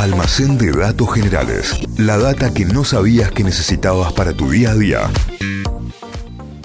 Almacén de datos generales. La data que no sabías que necesitabas para tu día a día.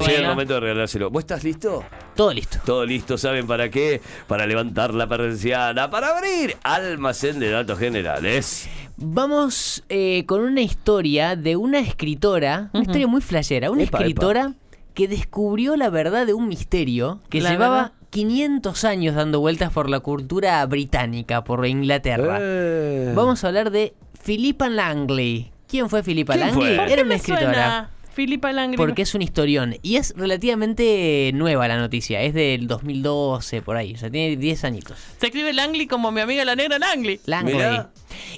Llega el momento de regalárselo. ¿Vos estás listo? Todo listo. Todo listo, ¿saben para qué? Para levantar la persiana, para abrir almacén de datos generales. Vamos eh, con una historia de una escritora, una historia muy flashera, una Epa, escritora que descubrió la verdad de un misterio que La llevaba verdad. 500 años dando vueltas por la cultura británica, por Inglaterra. Eh. Vamos a hablar de Philippa Langley. ¿Quién fue Philippa ¿Quién Langley? fue? ¿Por Era qué una me escritora. suena Filipa Langri? Porque es un historión. Y es relativamente nueva la noticia. Es del 2012, por ahí. O sea, tiene 10 añitos. Se escribe Langley como mi amiga la negra Langley. Langley. Mirá.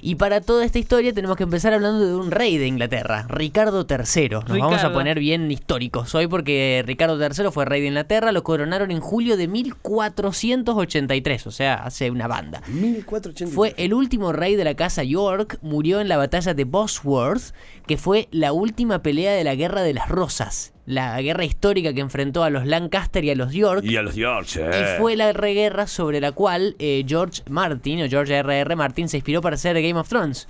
Y para toda esta historia tenemos que empezar hablando de un rey de Inglaterra, Ricardo III. Nos vamos a poner bien históricos hoy porque Ricardo III fue rey de Inglaterra, lo coronaron en julio de 1483, o sea, hace una banda. 1480. Fue el último rey de la casa York, murió en la batalla de Bosworth, que fue la última pelea de la Guerra de las Rosas, la guerra histórica que enfrentó a los Lancaster y a los York. Y a los George. Y fue la reguerra sobre la cual eh, George Martin, o George R.R. Martin, se inspiró para hacer Game of Thrones.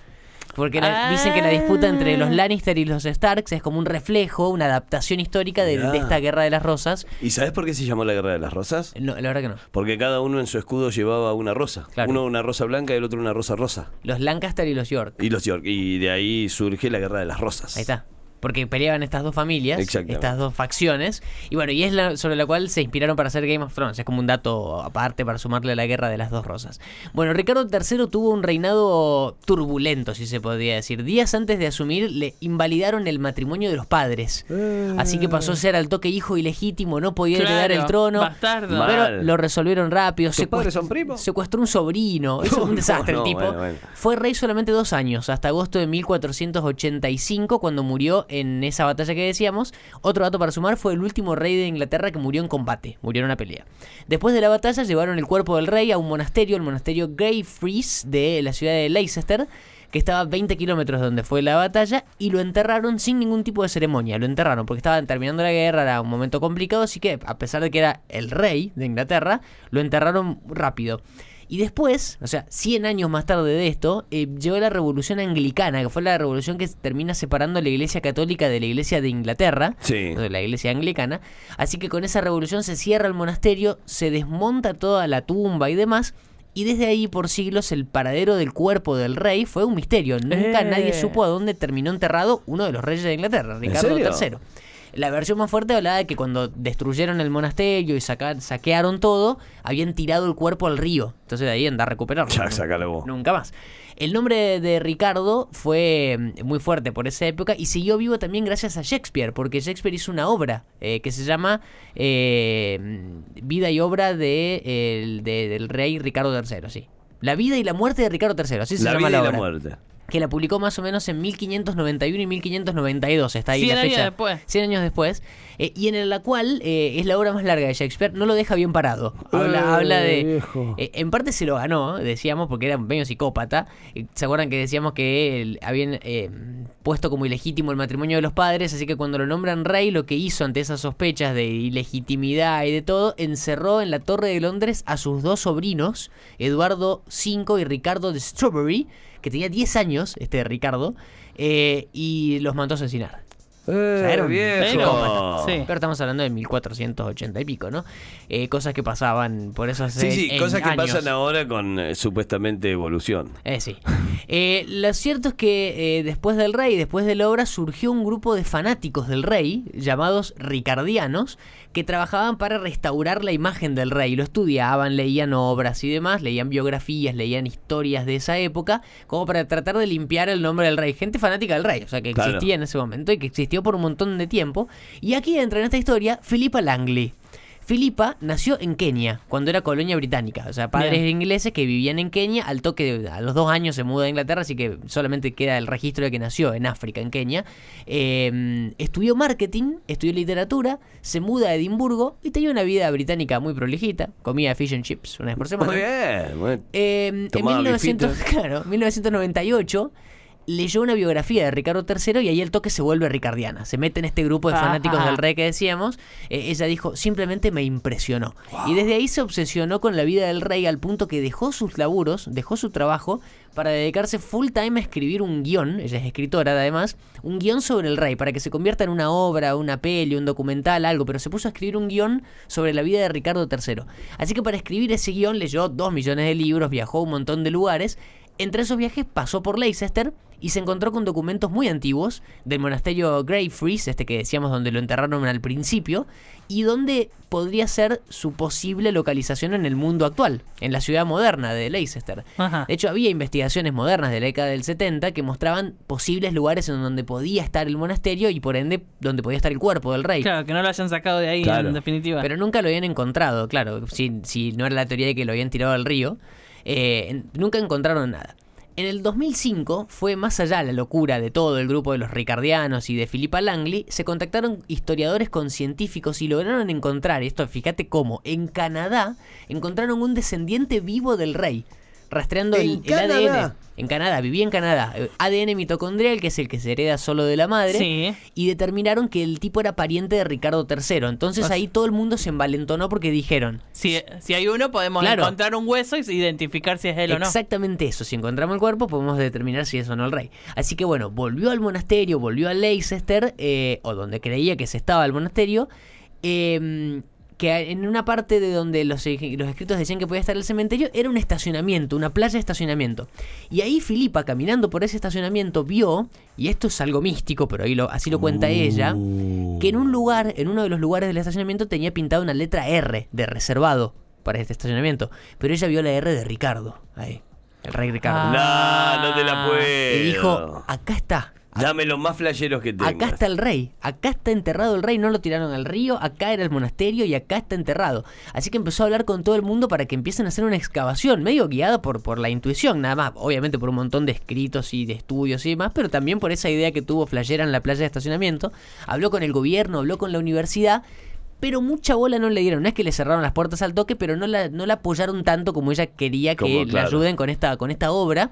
Porque la- Ah. dicen que la disputa entre los Lannister y los Starks es como un reflejo, una adaptación histórica de, esta guerra de las rosas. ¿Y sabes por qué se llamó la Guerra de las Rosas? No, la verdad que no. Porque cada uno en su escudo llevaba una rosa. Claro. Uno una rosa blanca y el otro una rosa rosa. Los Lancaster y los York. Y los York. Y de ahí surge la Guerra de las Rosas. Ahí está. Porque peleaban estas dos familias, estas dos facciones. Y bueno, y es la, sobre la cual se inspiraron para hacer Game of Thrones. Es como un dato aparte para sumarle a la guerra de las dos rosas. Bueno, Ricardo III tuvo un reinado turbulento, si se podría decir. Días antes de asumir, le invalidaron el matrimonio de los padres. Así que pasó a ser al toque hijo ilegítimo, no podía heredar el Claro, trono. bastardo. Mal. Pero lo resolvieron rápido. ¿Tus padres son primos? Secuestró un sobrino. Es un desastre no, el tipo. bueno, bueno. Fue rey solamente dos años, hasta agosto de 1485, cuando murió en esa batalla que decíamos. Otro dato para sumar, fue el último rey de Inglaterra que murió en combate, murió en una pelea. Después de la batalla llevaron el cuerpo del rey a un monasterio, el monasterio Greyfriars de la ciudad de Leicester, que estaba a 20 kilómetros de donde fue la batalla, y lo enterraron sin ningún tipo de ceremonia. Lo enterraron porque estaban terminando la guerra, era un momento complicado, así que a pesar de que era el rey de Inglaterra, lo enterraron rápido. Y después, o sea, 100 años más tarde de esto, eh, llegó la revolución anglicana, que fue la revolución que termina separando la iglesia católica de la iglesia de Inglaterra, Sí. de la iglesia anglicana. Así que con esa revolución se cierra el monasterio, se desmonta toda la tumba y demás. Y desde ahí por siglos el paradero del cuerpo del rey fue un misterio. Nunca Eh. nadie supo a dónde terminó enterrado uno de los reyes de Inglaterra, Ricardo? III. La versión más fuerte hablaba de que cuando destruyeron el monasterio y saca- saquearon todo, habían tirado el cuerpo al río. Entonces de ahí anda a recuperarlo. Ya, sácalo vos. Nunca más. El nombre de Ricardo fue mm, muy fuerte por esa época y siguió vivo también gracias a Shakespeare, porque Shakespeare hizo una obra eh, que se llama eh, mm, Vida y obra de, el- de- del rey Ricardo III, sí. La vida y la muerte de Ricardo III, así se La llama vida la y obra. la muerte. Que la publicó más o menos en 1591 y 1592, está ahí 100 la años fecha. después. 100 años después. eh, y en la cual eh, es la obra más larga de Shakespeare, no lo deja bien parado. Habla, habla de... viejo. eh, en parte se lo ganó, decíamos, porque era medio psicópata. Eh, ¿Se acuerdan que decíamos que él- habían eh, puesto como ilegítimo el matrimonio de los padres? Así que cuando lo nombran rey, lo que hizo ante esas sospechas de ilegitimidad y de todo, encerró en la Torre de Londres a sus dos sobrinos, Eduardo V y Ricardo de Strawberry, que tenía 10 años, este Ricardo, eh, y los mandó a asesinar. Eh, sea, era un viejo. psicópata, sí. Pero estamos hablando de 1480 y pico, ¿no? Eh, cosas que pasaban por eso Sí, sí, en cosas que años. pasan ahora con eh, supuestamente evolución. Eh, sí. Eh, lo cierto es que eh, después del rey, después de la obra, surgió un grupo de fanáticos del rey, llamados ricardianos, que trabajaban para restaurar la imagen del rey. Lo estudiaban, leían obras y demás, leían biografías, leían historias de esa época, como para tratar de limpiar el nombre del rey. Gente fanática del rey, o sea, que Claro. existía en ese momento y que existió por un montón de tiempo. Y aquí entra en esta historia Philippa Langley. Philippa nació en Kenia, cuando era colonia británica. O sea, padres Bien. ingleses que vivían en Kenia. Al toque, a los dos años se muda a Inglaterra, así que solamente queda el registro de que nació en África, en Kenia. Eh, estudió marketing, estudió literatura, se muda a Edimburgo y tenía una vida británica muy prolijita. Comía fish and chips una vez por semana. Muy bien. muy bien. Eh, en Tomaba 1900, bifito. claro, 1998 leyó una biografía de Ricardo III y ahí el toque se vuelve ricardiana. Se mete en este grupo de Ajá. fanáticos del rey que decíamos. Eh, ella dijo, simplemente me impresionó. Y desde ahí se obsesionó con la vida del rey al punto que dejó sus laburos, dejó su trabajo para dedicarse full time a escribir un guion, ella es escritora además, un guion sobre el rey, para que se convierta en una obra, una peli, un documental, algo, pero se puso a escribir un guion sobre la vida de Ricardo III. Así que para escribir ese guion leyó dos millones de libros, viajó a un montón de lugares, entre esos viajes pasó por Leicester y se encontró con documentos muy antiguos del monasterio Greyfriars, este que decíamos donde lo enterraron al principio, y donde podría ser su posible localización en el mundo actual, en la ciudad moderna de Leicester. Ajá. De hecho, había investigaciones modernas de la década del 70 que mostraban posibles lugares en donde podía estar el monasterio y por ende donde podía estar el cuerpo del rey. Claro, que no lo hayan sacado de ahí Claro. en definitiva. Pero nunca lo habían encontrado, claro, si, si no era la teoría de que lo habían tirado al río, eh, nunca encontraron nada. En el 2005 fue más allá la locura de todo el grupo de los ricardianos y de Philippa Langley, se contactaron historiadores con científicos y lograron encontrar, esto fíjate cómo, en Canadá encontraron un descendiente vivo del rey, rastreando ¿En el? ADN. En Canadá, vivía en Canadá. ADN mitocondrial, que es el que se hereda solo de la madre Sí. y determinaron que el tipo era pariente de Ricardo III. Entonces ahí todo el mundo se envalentonó porque dijeron, Si, si hay uno, podemos Claro. encontrar un hueso y identificar si es él o no. exactamente eso, si encontramos el cuerpo podemos determinar si es o no el rey. Así que bueno, volvió al monasterio, volvió a Leicester, eh, o donde creía que se estaba el monasterio, eh, que en una parte de donde los, los escritos decían que podía estar el cementerio era un estacionamiento, una playa de estacionamiento. Y ahí Filipa, caminando por ese estacionamiento, vio, y esto es algo místico, pero ahí lo, así lo cuenta ella, que en un lugar, en uno de los lugares del estacionamiento tenía pintada una letra R de reservado para este estacionamiento. Pero ella vio la R de Ricardo, ahí, el rey Ricardo. Ah. No, no te la puedo. y dijo, acá está. Dame los más flasheros que tengas. Acá está el rey, acá está enterrado el rey, no lo tiraron al río, acá era el monasterio y acá está enterrado. Así que empezó a hablar con todo el mundo para que empiecen a hacer una excavación, medio guiada por, por la intuición, nada más, obviamente por un montón de escritos y de estudios y demás, pero también por esa idea que tuvo Flashera en la playa de estacionamiento. Habló con el gobierno, habló con la universidad. Pero mucha bola no le dieron. No es que le cerraron las puertas al toque, pero no la, no la apoyaron tanto como ella quería que Como, le claro. ayuden con esta, con esta obra.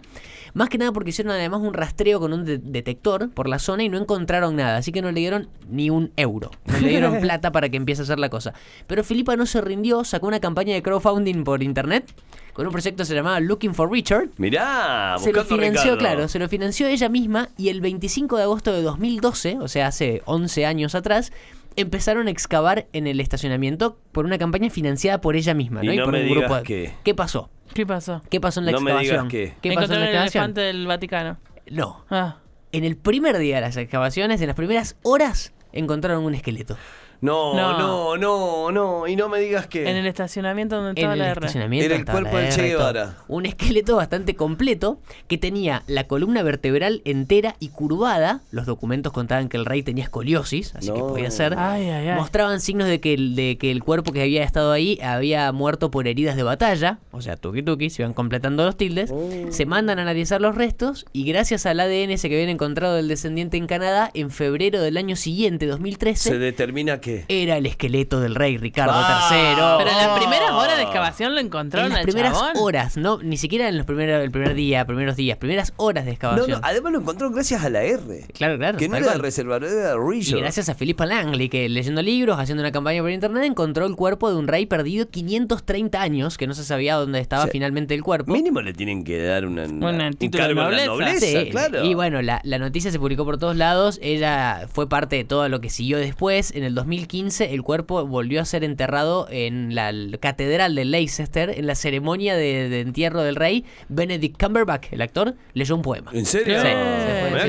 Más que nada porque hicieron además un rastreo con un de- detector por la zona y no encontraron nada. Así que no le dieron ni un euro. No le dieron plata para que empiece a hacer la cosa. Pero Filipa no se rindió, sacó una campaña de crowdfunding por internet con un proyecto que se llamaba Looking for Richard. Mirá, Se lo financió, Ricardo. claro, se lo financió ella misma y el 25 de agosto de 2012, o sea, hace 11 años atrás, empezaron a excavar en el estacionamiento por una campaña financiada por ella misma, ¿no? Y no por me un digas grupo de- qué. ¿Qué pasó? ¿Qué pasó? ¿Qué pasó en la No me excavación? digas qué. ¿Qué pasó en la el excavación? elefante del Vaticano. No. Ah. En el primer día de las excavaciones, en las primeras horas, encontraron un esqueleto. No, No. no, no, no. Y no me digas que. En el estacionamiento donde En estaba el la R. estacionamiento Era el estaba cuerpo la del Che y todo. Guevara. Un esqueleto bastante completo que tenía la columna vertebral entera y curvada. Los documentos contaban que el rey tenía escoliosis, así que No. podía ser. Ay, ay, ay. Mostraban signos de que, el, de que el cuerpo que había estado ahí había muerto por heridas de batalla. O sea, tuki tuki, se iban completando los tildes. Se mandan a analizar los restos y gracias al ADN ese que habían encontrado del descendiente en Canadá, en febrero del año siguiente, 2013, Se determina que. Era el esqueleto del rey Ricardo Ah. III. Pero en las Oh. primeras horas de excavación lo encontraron en las al primeras chabón. horas, no, ni siquiera en los primeros, el primer día, primeros días, primeras horas de No, excavación. no, además lo encontró gracias a la R. Claro, claro. Que no era cual. reservador, era Y Richard. gracias a Philippa Langley, que leyendo libros, haciendo una campaña por internet, encontró el cuerpo de un rey perdido 530 años, que no se sabía dónde estaba O sea, finalmente el cuerpo. Mínimo le tienen que dar una, una- Un un título de cargo la nobleza. nobleza, Sí, claro. Y bueno, la, la noticia se publicó por todos lados. Ella fue parte de todo lo que siguió después. En el 2015, el cuerpo volvió a ser enterrado en la catedral de Leicester. En la ceremonia de, de entierro del rey, Benedict Cumberbatch, el actor, leyó un poema. ¿En serio? Sí,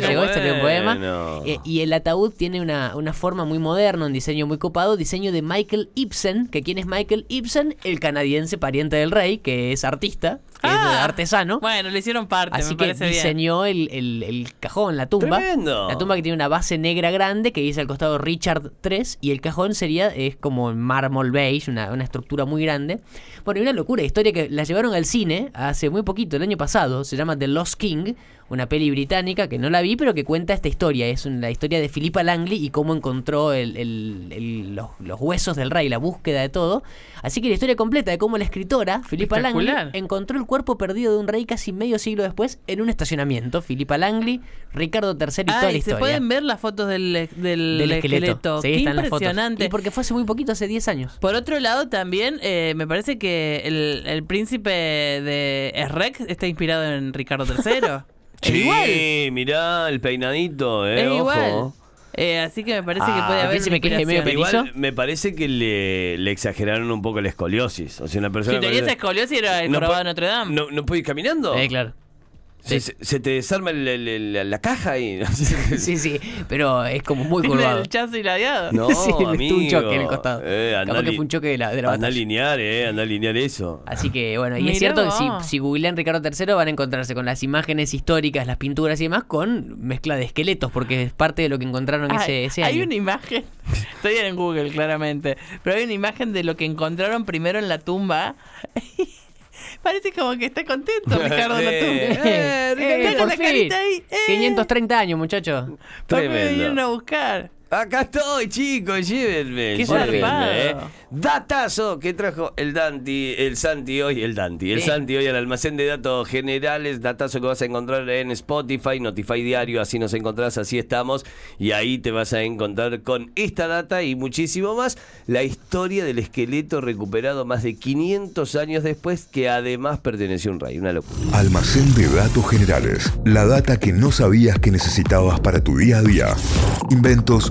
llegó, este leyó un poema. Eh, y el ataúd tiene una, una forma muy moderna, un diseño muy copado, diseño de Michael Ibsen, que quién es Michael Ibsen, el canadiense pariente del rey, que es artista, que es Ah, artesano. Bueno, le hicieron parte, Así me que parece bien. diseñó el, el- el cajón, la tumba. Tremendo. La tumba que tiene una base negra grande que dice al costado Richard III y el cajón sería es como mármol beige, una, una estructura muy grande. Bueno, y una locura, historia que la llevaron al cine hace muy poquito, el año pasado, se llama The Lost King, una peli británica que no la vi, pero que cuenta esta historia. Es un- la historia de Philippa Langley y cómo encontró el- el- el- los, los huesos del rey, la búsqueda de todo. Así que la historia completa de cómo la escritora, Philippa Langley, encontró el cuerpo perdido de un rey casi medio siglo después en un estacionamiento. Filipa Langley, Ricardo III y toda la Ay, se historia. pueden ver las fotos del, del, del esqueleto. esqueleto. Sí, Qué están las impresionante. Y porque fue hace muy poquito, hace 10 años. Por otro lado, también eh, me parece que el, el príncipe de Esrex está inspirado en Ricardo III. Es Sí, igual. mirá el peinadito, eh. Es ojo. igual. Eh, así que me parece que Ah, puede el haber. que es medio. Igual me parece que le, le exageraron un poco la escoliosis. O sea, una persona. Si tenías escoliosis era el no de Notre Dame. No, no puede ir caminando. Eh, claro. Se, se- se te desarma el- el- el- la caja y. Sí, sí, pero es como muy Tiene curvado. el chazo y ladeado. No, sí, amigo. un choque en el costado. Eh, andá Capaz que fue un choque de la, de la Anda a alinear, eh. Anda a alinear eso. Así que bueno, y Mirá es cierto que si, si googlean Ricardo III van a encontrarse con las imágenes históricas, las pinturas y demás, con mezcla de esqueletos, porque es parte de lo que encontraron Ay, ese, ese hay año. una imagen, estoy en Google claramente, pero hay una imagen de lo que encontraron primero en la tumba. Parece como que está contento Ricardo en la tumba. Eh, Eh, Está con por la fin. carita ahí. eh. 530 años, muchachos. Papá, me Tremendo. vinieron a buscar. Acá estoy, chicos, llévenme. Qué llévenme, eh. Datazo que trajo el Danti, el Santi hoy, el Danti, el. Santi hoy al almacén de datos generales. Datazo que vas a encontrar en Spotify, Notify Diario, así nos encontrás, así estamos. Y ahí te vas a encontrar con esta data y muchísimo más. La historia del esqueleto recuperado más de 500 años después, que además perteneció a un rey. Una locura. Almacén de datos generales. La data que no sabías que necesitabas para tu día a día. Inventos,